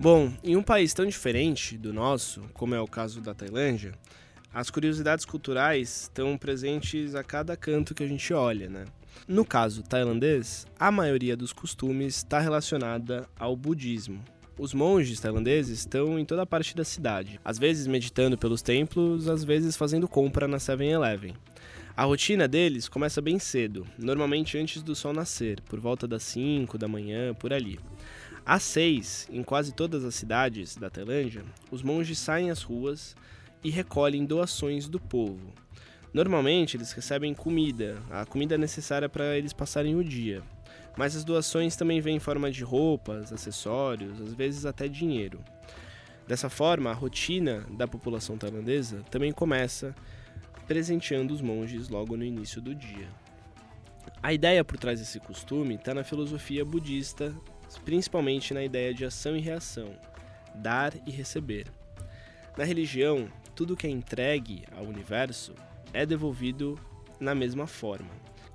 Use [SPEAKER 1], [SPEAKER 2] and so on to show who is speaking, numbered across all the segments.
[SPEAKER 1] Bom, em um país tão diferente do nosso, como é o caso da Tailândia, as curiosidades culturais estão presentes a cada canto que a gente olha, né? No caso tailandês, a maioria dos costumes está relacionada ao budismo. Os monges tailandeses estão em toda parte da cidade, às vezes meditando pelos templos, às vezes fazendo compra na 7-Eleven. A rotina deles começa bem cedo, normalmente antes do sol nascer, por volta das 5 da manhã, por ali. Às 6, em quase todas as cidades da Tailândia, os monges saem às ruas e recolhem doações do povo. Normalmente eles recebem comida, a comida necessária para eles passarem o dia. Mas as doações também vêm em forma de roupas, acessórios, às vezes até dinheiro. Dessa forma, a rotina da população tailandesa também começa presenteando os monges logo no início do dia. A ideia por trás desse costume está na filosofia budista, principalmente na ideia de ação e reação, dar e receber. Na religião, tudo que é entregue ao universo é devolvido na mesma forma.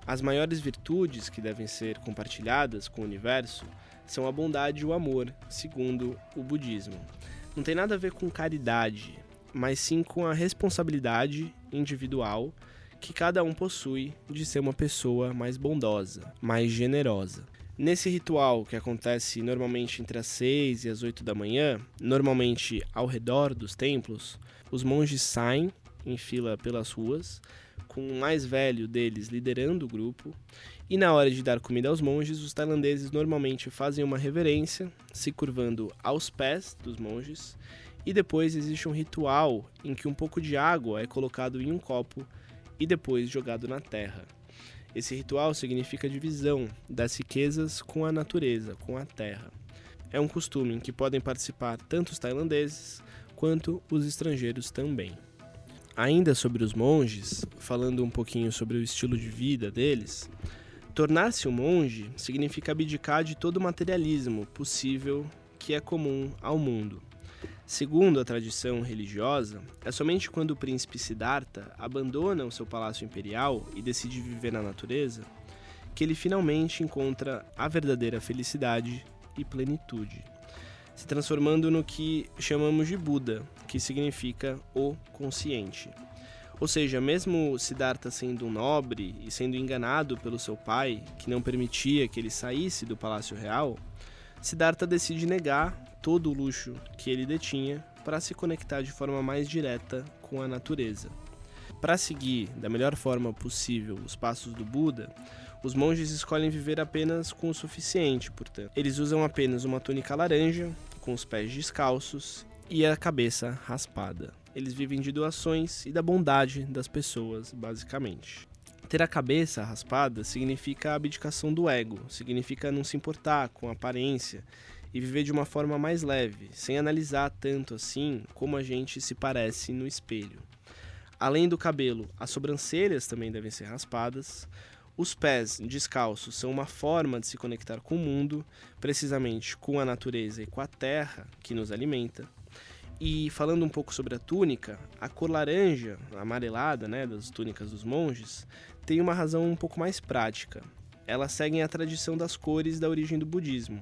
[SPEAKER 1] As maiores virtudes que devem ser compartilhadas com o universo são a bondade e o amor, segundo o budismo. Não tem nada a ver com caridade, mas sim com a responsabilidade individual que cada um possui de ser uma pessoa mais bondosa, mais generosa. Nesse ritual que acontece normalmente entre as 6 e as 8 da manhã, normalmente ao redor dos templos, os monges saem em fila pelas ruas, com o mais velho deles liderando o grupo, e na hora de dar comida aos monges, os tailandeses normalmente fazem uma reverência, se curvando aos pés dos monges, e depois existe um ritual em que um pouco de água é colocado em um copo e depois jogado na terra. Esse ritual significa divisão das riquezas com a natureza, com a terra. É um costume em que podem participar tanto os tailandeses quanto os estrangeiros também. Ainda sobre os monges, falando um pouquinho sobre o estilo de vida deles, tornar-se um monge significa abdicar de todo o materialismo possível que é comum ao mundo. Segundo a tradição religiosa, é somente quando o príncipe Siddhartha abandona o seu palácio imperial e decide viver na natureza que ele finalmente encontra a verdadeira felicidade e plenitude se transformando no que chamamos de Buda, que significa o consciente. Ou seja, mesmo Siddhartha sendo um nobre e sendo enganado pelo seu pai, que não permitia que ele saísse do palácio real, Siddhartha decide negar todo o luxo que ele detinha para se conectar de forma mais direta com a natureza. Para seguir da melhor forma possível os passos do Buda, os monges escolhem viver apenas com o suficiente, portanto. Eles usam apenas uma túnica laranja, com os pés descalços e a cabeça raspada. Eles vivem de doações e da bondade das pessoas, basicamente. Ter a cabeça raspada significa a abdicação do ego, significa não se importar com a aparência e viver de uma forma mais leve, sem analisar tanto assim como a gente se parece no espelho. Além do cabelo, as sobrancelhas também devem ser raspadas, os pés descalços são uma forma de se conectar com o mundo, precisamente com a natureza e com a terra que nos alimenta. E falando um pouco sobre a túnica, a cor laranja, amarelada, né, das túnicas dos monges, tem uma razão um pouco mais prática. Elas seguem a tradição das cores da origem do budismo,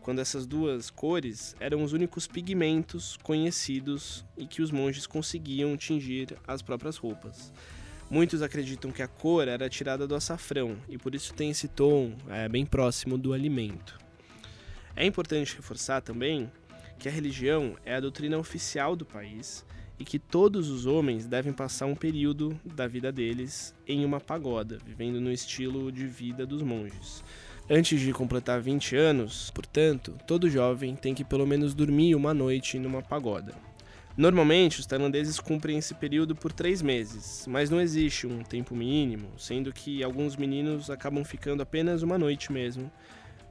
[SPEAKER 1] quando essas duas cores eram os únicos pigmentos conhecidos e que os monges conseguiam tingir as próprias roupas. Muitos acreditam que a cor era tirada do açafrão e por isso tem esse tom é, bem próximo do alimento. É importante reforçar também que a religião é a doutrina oficial do país e que todos os homens devem passar um período da vida deles em uma pagoda, vivendo no estilo de vida dos monges. Antes de completar 20 anos, portanto, todo jovem tem que pelo menos dormir uma noite numa pagoda. Normalmente, os tailandeses cumprem esse período por três meses, mas não existe um tempo mínimo, sendo que alguns meninos acabam ficando apenas uma noite mesmo,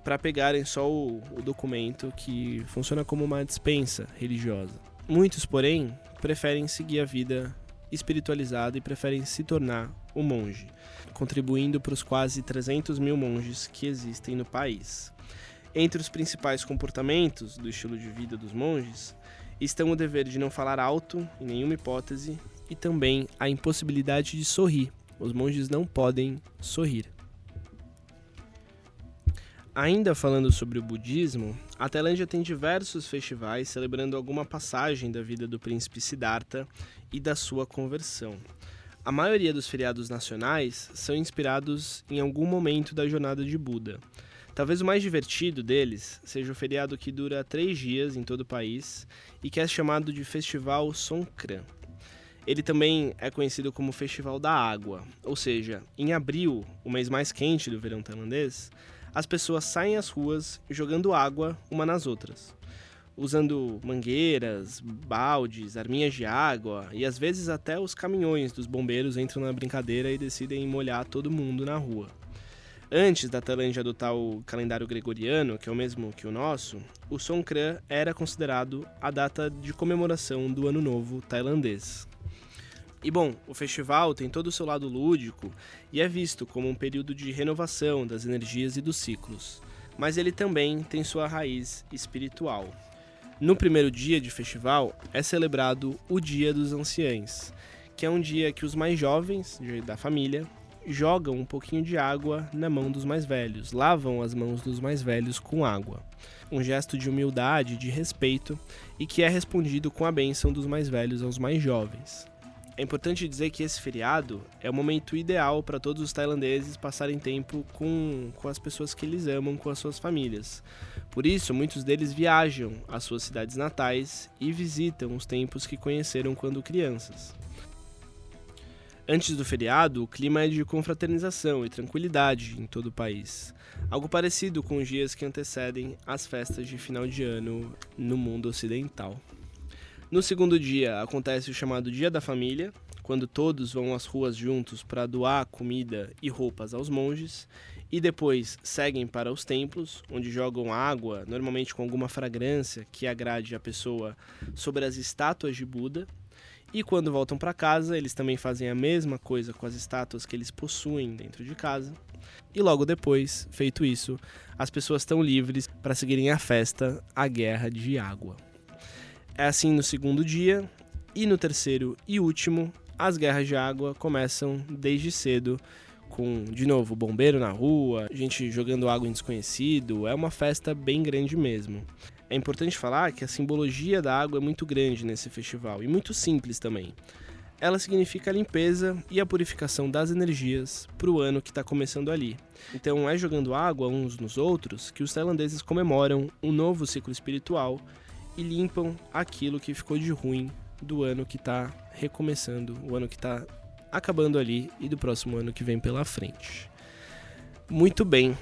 [SPEAKER 1] para pegarem só o, o documento que funciona como uma dispensa religiosa. Muitos, porém, preferem seguir a vida espiritualizada e preferem se tornar um monge, contribuindo para os quase 300 mil monges que existem no país. Entre os principais comportamentos do estilo de vida dos monges estão o dever de não falar alto, em nenhuma hipótese, e também a impossibilidade de sorrir. Os monges não podem sorrir. Ainda falando sobre o budismo, a Tailândia tem diversos festivais celebrando alguma passagem da vida do príncipe Siddhartha e da sua conversão. A maioria dos feriados nacionais são inspirados em algum momento da jornada de Buda. Talvez o mais divertido deles seja o feriado que dura três dias em todo o país e que é chamado de Festival Songkran. Ele também é conhecido como Festival da Água, ou seja, em abril, o mês mais quente do verão tailandês, as pessoas saem às ruas jogando água uma nas outras, usando mangueiras, baldes, arminhas de água e às vezes até os caminhões dos bombeiros entram na brincadeira e decidem molhar todo mundo na rua. Antes da Tailândia adotar o calendário gregoriano, que é o mesmo que o nosso, o Songkran era considerado a data de comemoração do Ano Novo tailandês. E bom, o festival tem todo o seu lado lúdico e é visto como um período de renovação das energias e dos ciclos, mas ele também tem sua raiz espiritual. No primeiro dia de festival é celebrado o Dia dos Anciães, que é um dia que os mais jovens da família jogam um pouquinho de água na mão dos mais velhos, lavam as mãos dos mais velhos com água. Um gesto de humildade, de respeito e que é respondido com a bênção dos mais velhos aos mais jovens. É importante dizer que esse feriado é o momento ideal para todos os tailandeses passarem tempo com, com as pessoas que eles amam, com as suas famílias. Por isso, muitos deles viajam às suas cidades natais e visitam os templos que conheceram quando crianças. Antes do feriado, o clima é de confraternização e tranquilidade em todo o país, algo parecido com os dias que antecedem as festas de final de ano no mundo ocidental. No segundo dia acontece o chamado Dia da Família, quando todos vão às ruas juntos para doar comida e roupas aos monges, e depois seguem para os templos, onde jogam água, normalmente com alguma fragrância que agrade a pessoa, sobre as estátuas de Buda. E quando voltam para casa, eles também fazem a mesma coisa com as estátuas que eles possuem dentro de casa. E logo depois, feito isso, as pessoas estão livres para seguirem a festa, a guerra de água. É assim no segundo dia, e no terceiro e último, as guerras de água começam desde cedo, com, de novo, bombeiro na rua, gente jogando água em desconhecido. É uma festa bem grande mesmo. É importante falar que a simbologia da água é muito grande nesse festival e muito simples também. Ela significa a limpeza e a purificação das energias para o ano que está começando ali. Então é jogando água uns nos outros que os tailandeses comemoram um novo ciclo espiritual e limpam aquilo que ficou de ruim do ano que está recomeçando, o ano que está acabando ali e do próximo ano que vem pela frente. Muito bem.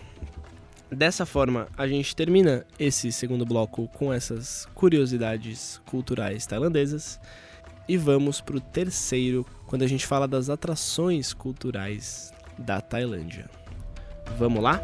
[SPEAKER 1] Dessa forma, a gente termina esse segundo bloco com essas curiosidades culturais tailandesas e vamos para o terceiro, quando a gente fala das atrações culturais da Tailândia. Vamos lá?